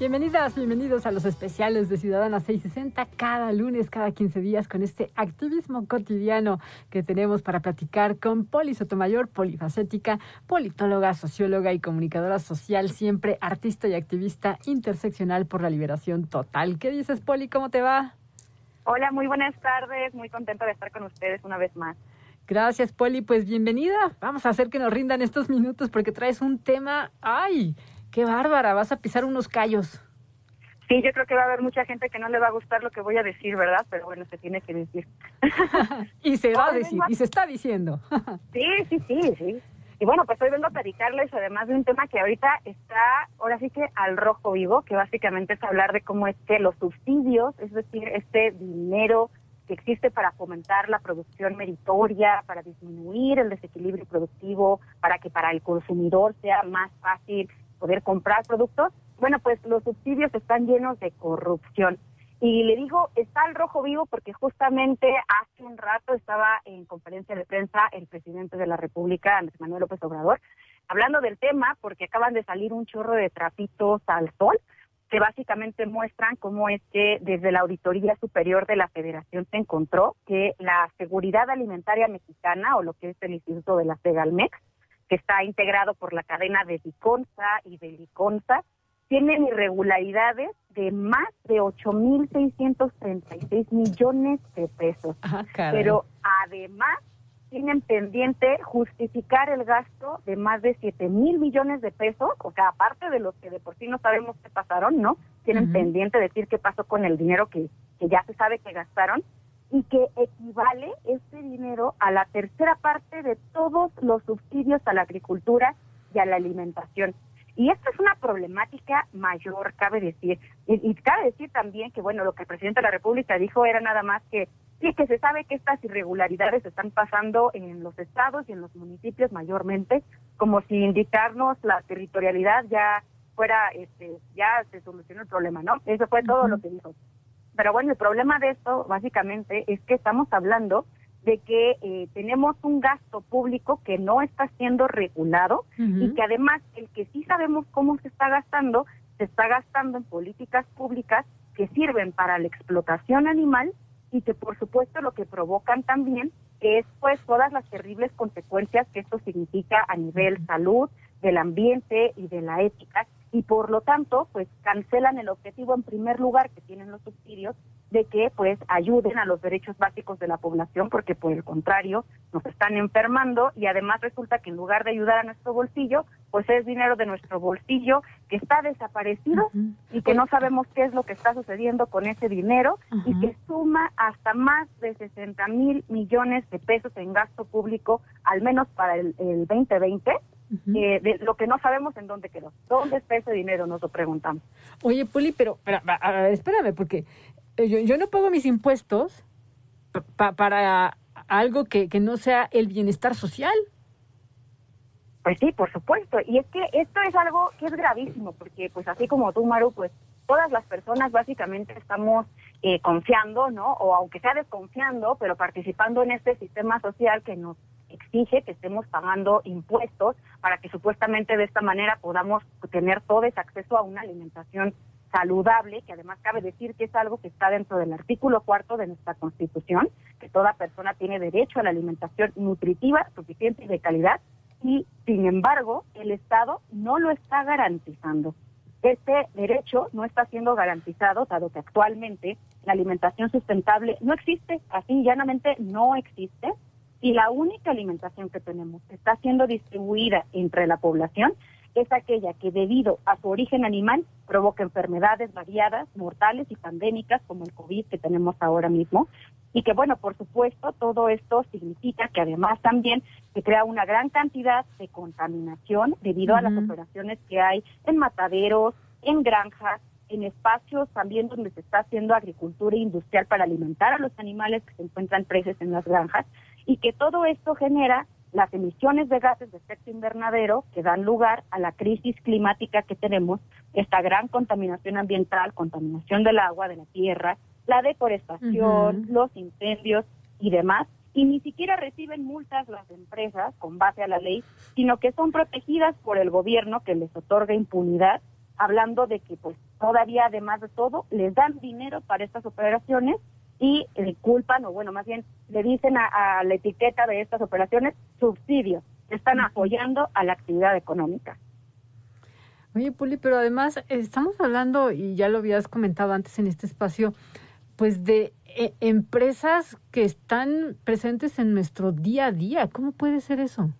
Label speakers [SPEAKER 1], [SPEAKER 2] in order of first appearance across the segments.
[SPEAKER 1] Bienvenidas, bienvenidos a los especiales de Ciudadana 660 cada lunes, cada 15 días con este activismo cotidiano que tenemos para platicar con Poli Sotomayor, polifacética, politóloga, socióloga y comunicadora social, siempre artista y activista interseccional por la liberación total. ¿Qué dices, Poli? ¿Cómo te va?
[SPEAKER 2] Hola, muy buenas tardes, muy contenta de estar con ustedes una vez más.
[SPEAKER 1] Gracias, Poli. Pues bienvenida. Vamos a hacer que nos rindan estos minutos porque traes un tema, ay, Qué bárbara, vas a pisar unos callos.
[SPEAKER 2] Sí, yo creo que va a haber mucha gente que no le va a gustar lo que voy a decir, ¿verdad? Pero bueno, se tiene que decir.
[SPEAKER 1] y se va a decir, y se está diciendo.
[SPEAKER 2] sí, sí, sí, sí. Y bueno, pues hoy vengo a platicarles además de un tema que ahorita está, ahora sí que al rojo vivo, que básicamente es hablar de cómo es que los subsidios, es decir, este dinero que existe para fomentar la producción meritoria, para disminuir el desequilibrio productivo, para que para el consumidor sea más fácil poder comprar productos, bueno, pues los subsidios están llenos de corrupción. Y le digo, está al rojo vivo porque justamente hace un rato estaba en conferencia de prensa el presidente de la República, Andrés Manuel López Obrador, hablando del tema porque acaban de salir un chorro de trapitos al sol que básicamente muestran cómo es que desde la Auditoría Superior de la Federación se encontró que la seguridad alimentaria mexicana, o lo que es el Instituto de la Segalmex, que está integrado por la cadena de Diconsa y de Liconsa, tienen irregularidades de más de 8.636 millones de pesos.
[SPEAKER 1] Ah,
[SPEAKER 2] Pero además tienen pendiente justificar el gasto de más de 7 mil millones de pesos, o sea, aparte de los que de por sí no sabemos qué pasaron, ¿no? Tienen pendiente decir qué pasó con el dinero que, que ya se sabe que gastaron y que equivale este dinero a la tercera parte de todos los subsidios a la agricultura y a la alimentación. Y esta es una problemática mayor, cabe decir. Y, cabe decir también que, bueno, lo que el presidente de la República dijo era nada más que sí, que se sabe que estas irregularidades están pasando en los estados y en los municipios mayormente, como si indicarnos la territorialidad ya fuera, este, ya se solucionó el problema, ¿no? Eso fue todo lo que dijo. Pero bueno, el problema de esto básicamente es que estamos hablando de que eh, tenemos un gasto público que no está siendo regulado y que además el que sí sabemos cómo se está gastando, se está gastando en políticas públicas que sirven para la explotación animal y que por supuesto lo que provocan también es pues todas las terribles consecuencias que esto significa a nivel salud, del ambiente y de la ética y por lo tanto pues cancelan el objetivo en primer lugar que tienen los subsidios de que pues ayuden a los derechos básicos de la población porque por el contrario nos están enfermando y además resulta que en lugar de ayudar a nuestro bolsillo pues es dinero de nuestro bolsillo que está desaparecido y que no sabemos qué es lo que está sucediendo con ese dinero y que suma hasta más de 60 mil millones de pesos en gasto público al menos para el, el 2020 eh, de lo que no sabemos en dónde quedó. ¿Dónde está ese dinero? Nos lo preguntamos.
[SPEAKER 1] Oye, Puli, pero espérame, porque eh, yo, no pago mis impuestos para algo que, que no sea el bienestar social.
[SPEAKER 2] Pues sí, por supuesto. Y es que esto es algo que es gravísimo, porque pues así como tú, Maru, pues todas las personas básicamente estamos eh, confiando, ¿no? O aunque sea desconfiando, pero participando en este sistema social que nos exige que estemos pagando impuestos para que supuestamente de esta manera podamos tener todo ese acceso a una alimentación saludable, que además cabe decir que es algo que está dentro del artículo cuarto de nuestra Constitución, que toda persona tiene derecho a la alimentación nutritiva, suficiente y de calidad, y sin embargo el Estado no lo está garantizando. Este derecho no está siendo garantizado, dado que actualmente la alimentación sustentable no existe, así llanamente no existe, y la única alimentación que tenemos que está siendo distribuida entre la población es aquella que debido a su origen animal provoca enfermedades variadas, mortales y pandémicas como el COVID que tenemos ahora mismo. Y que bueno, por supuesto, todo esto significa que además también se crea una gran cantidad de contaminación debido a las operaciones que hay en mataderos, en granjas, en espacios también donde se está haciendo agricultura industrial para alimentar a los animales que se encuentran presos en las granjas y que todo esto genera las emisiones de gases de efecto invernadero que dan lugar a la crisis climática que tenemos, esta gran contaminación ambiental, contaminación del agua, de la tierra, la deforestación, los incendios y demás, y ni siquiera reciben multas las empresas con base a la ley, sino que son protegidas por el gobierno que les otorga impunidad hablando de que pues todavía además de todo les dan dinero para estas operaciones y le culpan, o bueno, más bien le dicen a, la etiqueta de estas operaciones subsidios, están apoyando a la actividad económica.
[SPEAKER 1] Oye, Puli, pero además estamos hablando, y ya lo habías comentado antes en este espacio, pues de eh, empresas que están presentes en nuestro día a día. ¿Cómo puede ser eso?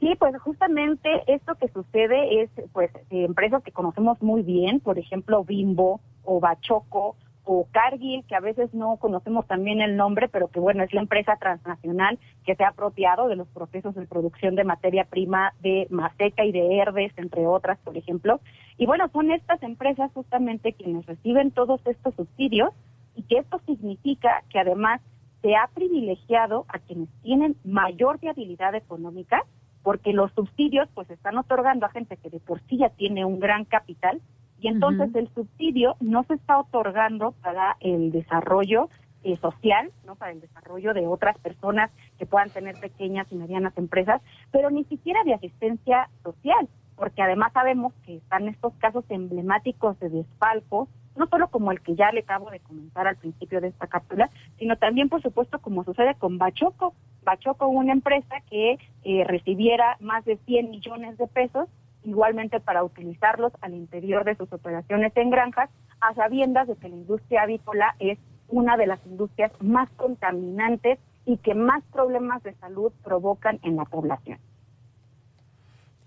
[SPEAKER 2] Sí, pues justamente esto que sucede es, pues, empresas que conocemos muy bien, por ejemplo, Bimbo o Bachoco o Cargill, que a veces no conocemos también el nombre, pero que bueno, es la empresa transnacional que se ha apropiado de los procesos de producción de materia prima de Maseca y de Herdes, entre otras, por ejemplo. Y bueno, son estas empresas justamente quienes reciben todos estos subsidios y que esto significa que además se ha privilegiado a quienes tienen mayor viabilidad económica porque los subsidios pues están otorgando a gente que de por sí ya tiene un gran capital y entonces el subsidio no se está otorgando para el desarrollo eh, social, no para el desarrollo de otras personas que puedan tener pequeñas y medianas empresas, pero ni siquiera de asistencia social, porque además sabemos que están estos casos emblemáticos de desfalco no solo como el que ya le acabo de comentar al principio de esta cápsula, sino también, por supuesto, como sucede con Bachoco. Bachoco, una empresa que eh, recibiera más de 100 millones de pesos, igualmente para utilizarlos al interior de sus operaciones en granjas, a sabiendas de que la industria avícola es una de las industrias más contaminantes y que más problemas de salud provocan en la población.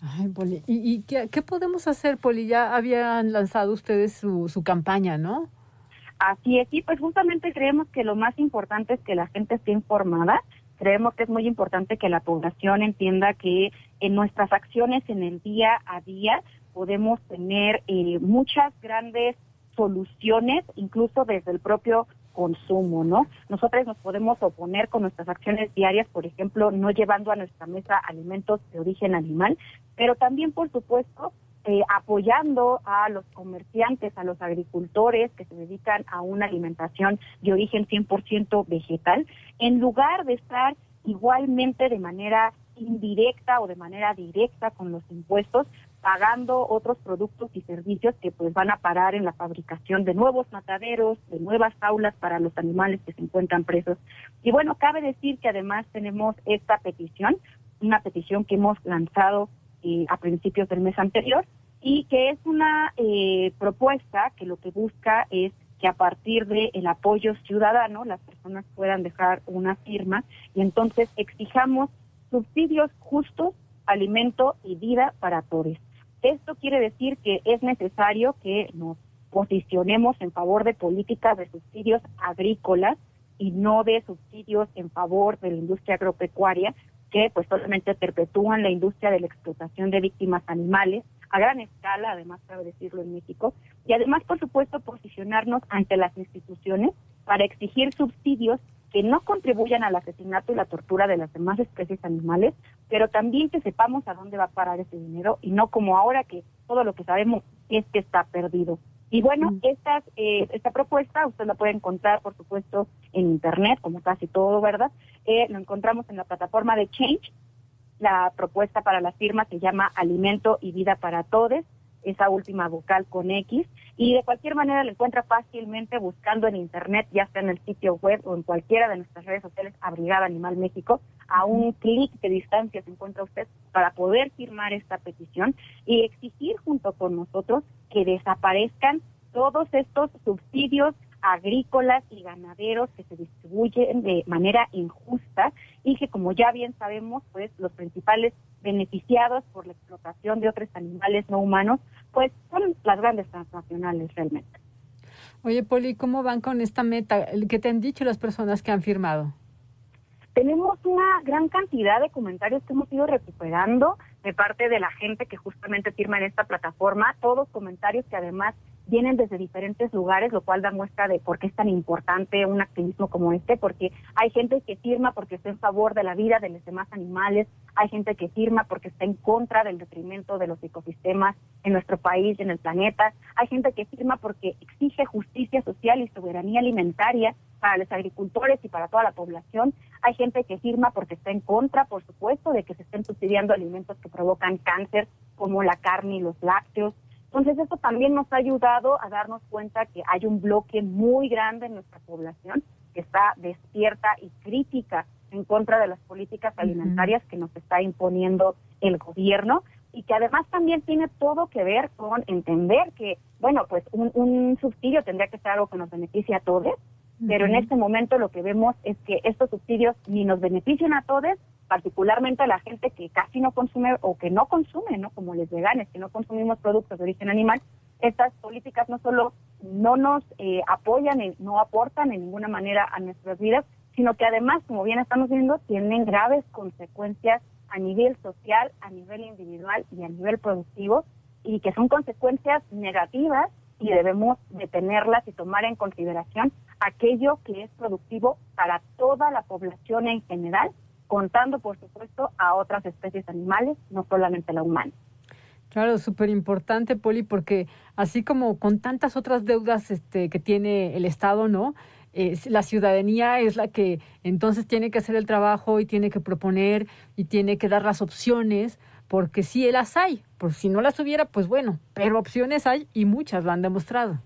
[SPEAKER 1] Ay, Poli. ¿Y, qué, podemos hacer, Poli? Ya habían lanzado ustedes su, su campaña, ¿no?
[SPEAKER 2] Así es, sí, pues justamente creemos que lo más importante es que la gente esté informada. Creemos que es muy importante que la población entienda que en nuestras acciones en el día a día podemos tener eh, muchas grandes soluciones, incluso desde el propio consumo, ¿no? Nosotros nos podemos oponer con nuestras acciones diarias, por ejemplo, no llevando a nuestra mesa alimentos de origen animal, pero también, por supuesto, eh, apoyando a los comerciantes, a los agricultores que se dedican a una alimentación de origen 100% vegetal, en lugar de estar igualmente de manera indirecta o de manera directa con los impuestos, pagando otros productos y servicios que pues van a parar en la fabricación de nuevos mataderos, de nuevas aulas para los animales que se encuentran presos. Y bueno, cabe decir que además tenemos esta petición, una petición que hemos lanzado eh, a principios del mes anterior y que es una eh, propuesta que lo que busca es que a partir del apoyo ciudadano las personas puedan dejar una firma y entonces exijamos subsidios justos, alimento y vida para todos. Esto quiere decir que es necesario que nos posicionemos en favor de políticas de subsidios agrícolas y no de subsidios en favor de la industria agropecuaria que pues solamente perpetúan la industria de la explotación de víctimas animales a gran escala, además cabe decirlo en México, y además por supuesto posicionarnos ante las instituciones para exigir subsidios que no contribuyan al asesinato y la tortura de las demás especies animales, pero también que sepamos a dónde va a parar ese dinero y no como ahora que todo lo que sabemos es que está perdido. Y bueno, mm. eh, esta propuesta usted la puede encontrar, por supuesto, en Internet, como casi todo, ¿verdad? Eh, lo encontramos en la plataforma de Change. La propuesta para la firma se llama Alimento y Vida para Todos esa última vocal con X, y de cualquier manera lo encuentra fácilmente buscando en Internet, ya sea en el sitio web o en cualquiera de nuestras redes sociales, Abrigada Animal México, a un clic de distancia se encuentra usted para poder firmar esta petición y exigir junto con nosotros que desaparezcan todos estos subsidios agrícolas y ganaderos que se distribuyen de manera injusta y que como ya bien sabemos, pues los principales beneficiados por la explotación de otros animales no humanos, pues son las grandes transnacionales realmente.
[SPEAKER 1] Oye, Poli, ¿cómo van con esta meta? ¿Qué te han dicho las personas que han firmado?
[SPEAKER 2] Tenemos una gran cantidad de comentarios que hemos ido recuperando de parte de la gente que justamente firma en esta plataforma, todos comentarios que además vienen desde diferentes lugares, lo cual da muestra de por qué es tan importante un activismo como este, porque hay gente que firma porque está en favor de la vida de los demás animales, hay gente que firma porque está en contra del detrimento de los ecosistemas en nuestro país y en el planeta, hay gente que firma porque exige justicia social y soberanía alimentaria para los agricultores y para toda la población, hay gente que firma porque está en contra, por supuesto, de que se estén subsidiando alimentos que provocan cáncer como la carne y los lácteos, Entonces, esto también nos ha ayudado a darnos cuenta que hay un bloque muy grande en nuestra población que está despierta y crítica en contra de las políticas alimentarias que nos está imponiendo el gobierno y que además también tiene todo que ver con entender que, bueno, pues un, un subsidio tendría que ser algo que nos beneficie a todos, pero en este momento lo que vemos es que estos subsidios ni nos benefician a todos, particularmente a la gente que casi no consume o que no consume, ¿no? Como les veganes, que no consumimos productos de origen animal, estas políticas no solo no nos eh, apoyan, y no aportan en ninguna manera a nuestras vidas, sino que además, como bien estamos viendo, tienen graves consecuencias a nivel social, a nivel individual y a nivel productivo, y que son consecuencias negativas y debemos detenerlas y tomar en consideración aquello que es productivo para toda la población en general, contando, por supuesto, a otras especies animales, no solamente la humana.
[SPEAKER 1] Claro, súper importante, Poli, porque así como con tantas otras deudas este, que tiene el Estado, ¿no? la ciudadanía es la que entonces tiene que hacer el trabajo y tiene que proponer y tiene que dar las opciones, porque sí las hay, por si no las hubiera, pues bueno, pero opciones hay y muchas lo han demostrado.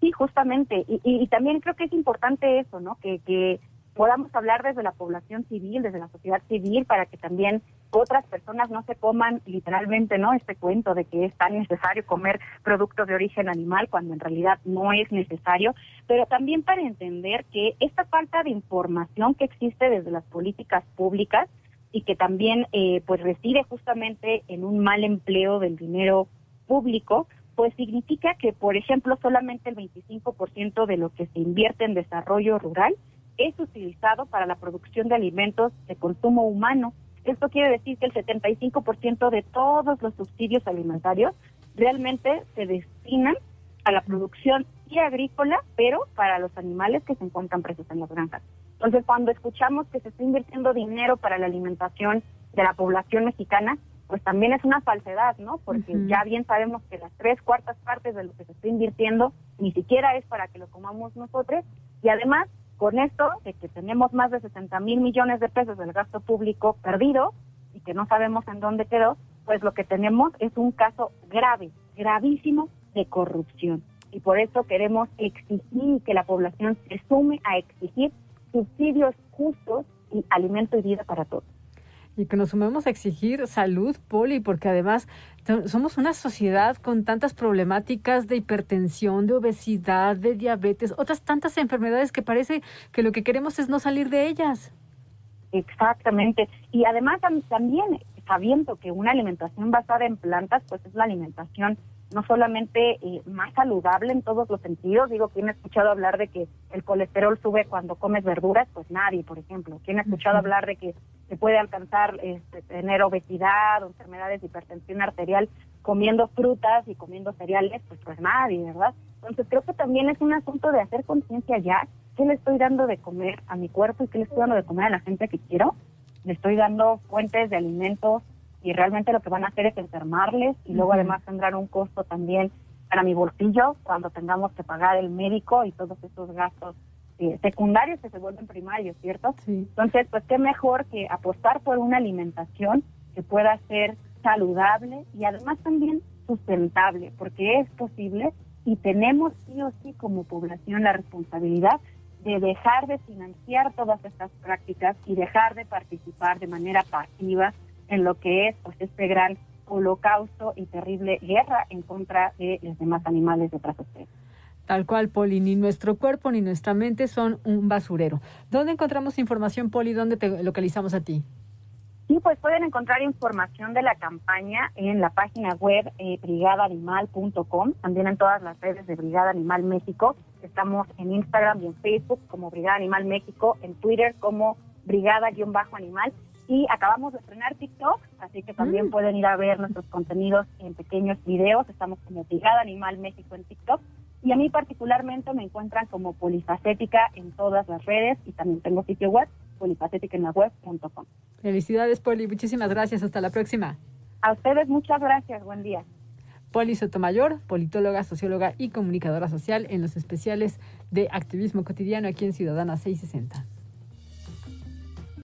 [SPEAKER 2] Sí, justamente, y, y, también creo que es importante eso, ¿no? Que, que podamos hablar desde la población civil, desde la sociedad civil, para que también otras personas no se coman literalmente, ¿no? Este cuento de que es tan necesario comer productos de origen animal cuando en realidad no es necesario, pero también para entender que esta falta de información que existe desde las políticas públicas y que también eh, pues reside justamente en un mal empleo del dinero público, pues significa que, por ejemplo, solamente el 25% de lo que se invierte en desarrollo rural es utilizado para la producción de alimentos de consumo humano. Esto quiere decir que el 75% de todos los subsidios alimentarios realmente se destinan a la producción y agrícola, pero para los animales que se encuentran presos en las granjas. Entonces, cuando escuchamos que se está invirtiendo dinero para la alimentación de la población mexicana, pues también es una falsedad, ¿no? Porque ya bien sabemos que las tres cuartas partes de lo que se está invirtiendo ni siquiera es para que lo comamos nosotros y además con esto de que tenemos más de 60 mil millones de pesos del gasto público perdido y que no sabemos en dónde quedó, pues lo que tenemos es un caso grave, gravísimo de corrupción. Y por eso queremos exigir que la población se sume a exigir subsidios justos y alimento y vida para todos
[SPEAKER 1] y que nos sumemos a exigir salud, Poli, porque además somos una sociedad con tantas problemáticas de hipertensión, de obesidad, de diabetes, otras tantas enfermedades que parece que lo que queremos es no salir de ellas.
[SPEAKER 2] Exactamente. Y además también sabiendo que una alimentación basada en plantas, pues es la alimentación no solamente eh, más saludable en todos los sentidos, digo, ¿quién ha escuchado hablar de que el colesterol sube cuando comes verduras? Pues nadie, por ejemplo. ¿Quién ha escuchado hablar de que se puede alcanzar este, tener obesidad o enfermedades de hipertensión arterial comiendo frutas y comiendo cereales? Pues pues nadie, ¿verdad? Entonces creo que también es un asunto de hacer conciencia ya, ¿qué le estoy dando de comer a mi cuerpo y qué le estoy dando de comer a la gente que quiero? Le estoy dando fuentes de alimentos y realmente lo que van a hacer es enfermarles y luego además tendrán un costo también para mi bolsillo cuando tengamos que pagar el médico y todos esos gastos eh, secundarios que se vuelven primarios, ¿cierto? Entonces, pues qué mejor que apostar por una alimentación que pueda ser saludable y además también sustentable, porque es posible y tenemos sí o sí como población la responsabilidad de dejar de financiar todas estas prácticas y dejar de participar de manera pasiva en lo que es pues este gran holocausto y terrible guerra en contra de los demás animales de otras especies.
[SPEAKER 1] Tal cual, Poli, ni nuestro cuerpo ni nuestra mente son un basurero. ¿Dónde encontramos información, Poli? ¿Dónde te localizamos a ti?
[SPEAKER 2] Sí, pues pueden encontrar información de la campaña en la página web eh, brigadaanimal.com, también en todas las redes de Brigada Animal México. Estamos en Instagram y en Facebook como Brigada Animal México, en Twitter como Brigada-Animal y acabamos de estrenar TikTok, así que también mm. pueden ir a ver nuestros contenidos en pequeños videos. Estamos como Brigada Animal México en TikTok. Y a mí particularmente me encuentran como polifacética en todas las redes y también tengo sitio web, polifacética.web.com.
[SPEAKER 1] Felicidades, Poli. Muchísimas gracias. Hasta la próxima.
[SPEAKER 2] A ustedes muchas gracias. Buen día.
[SPEAKER 1] Poli Sotomayor, politóloga, socióloga y comunicadora social en los especiales de activismo cotidiano aquí en Ciudadana 660.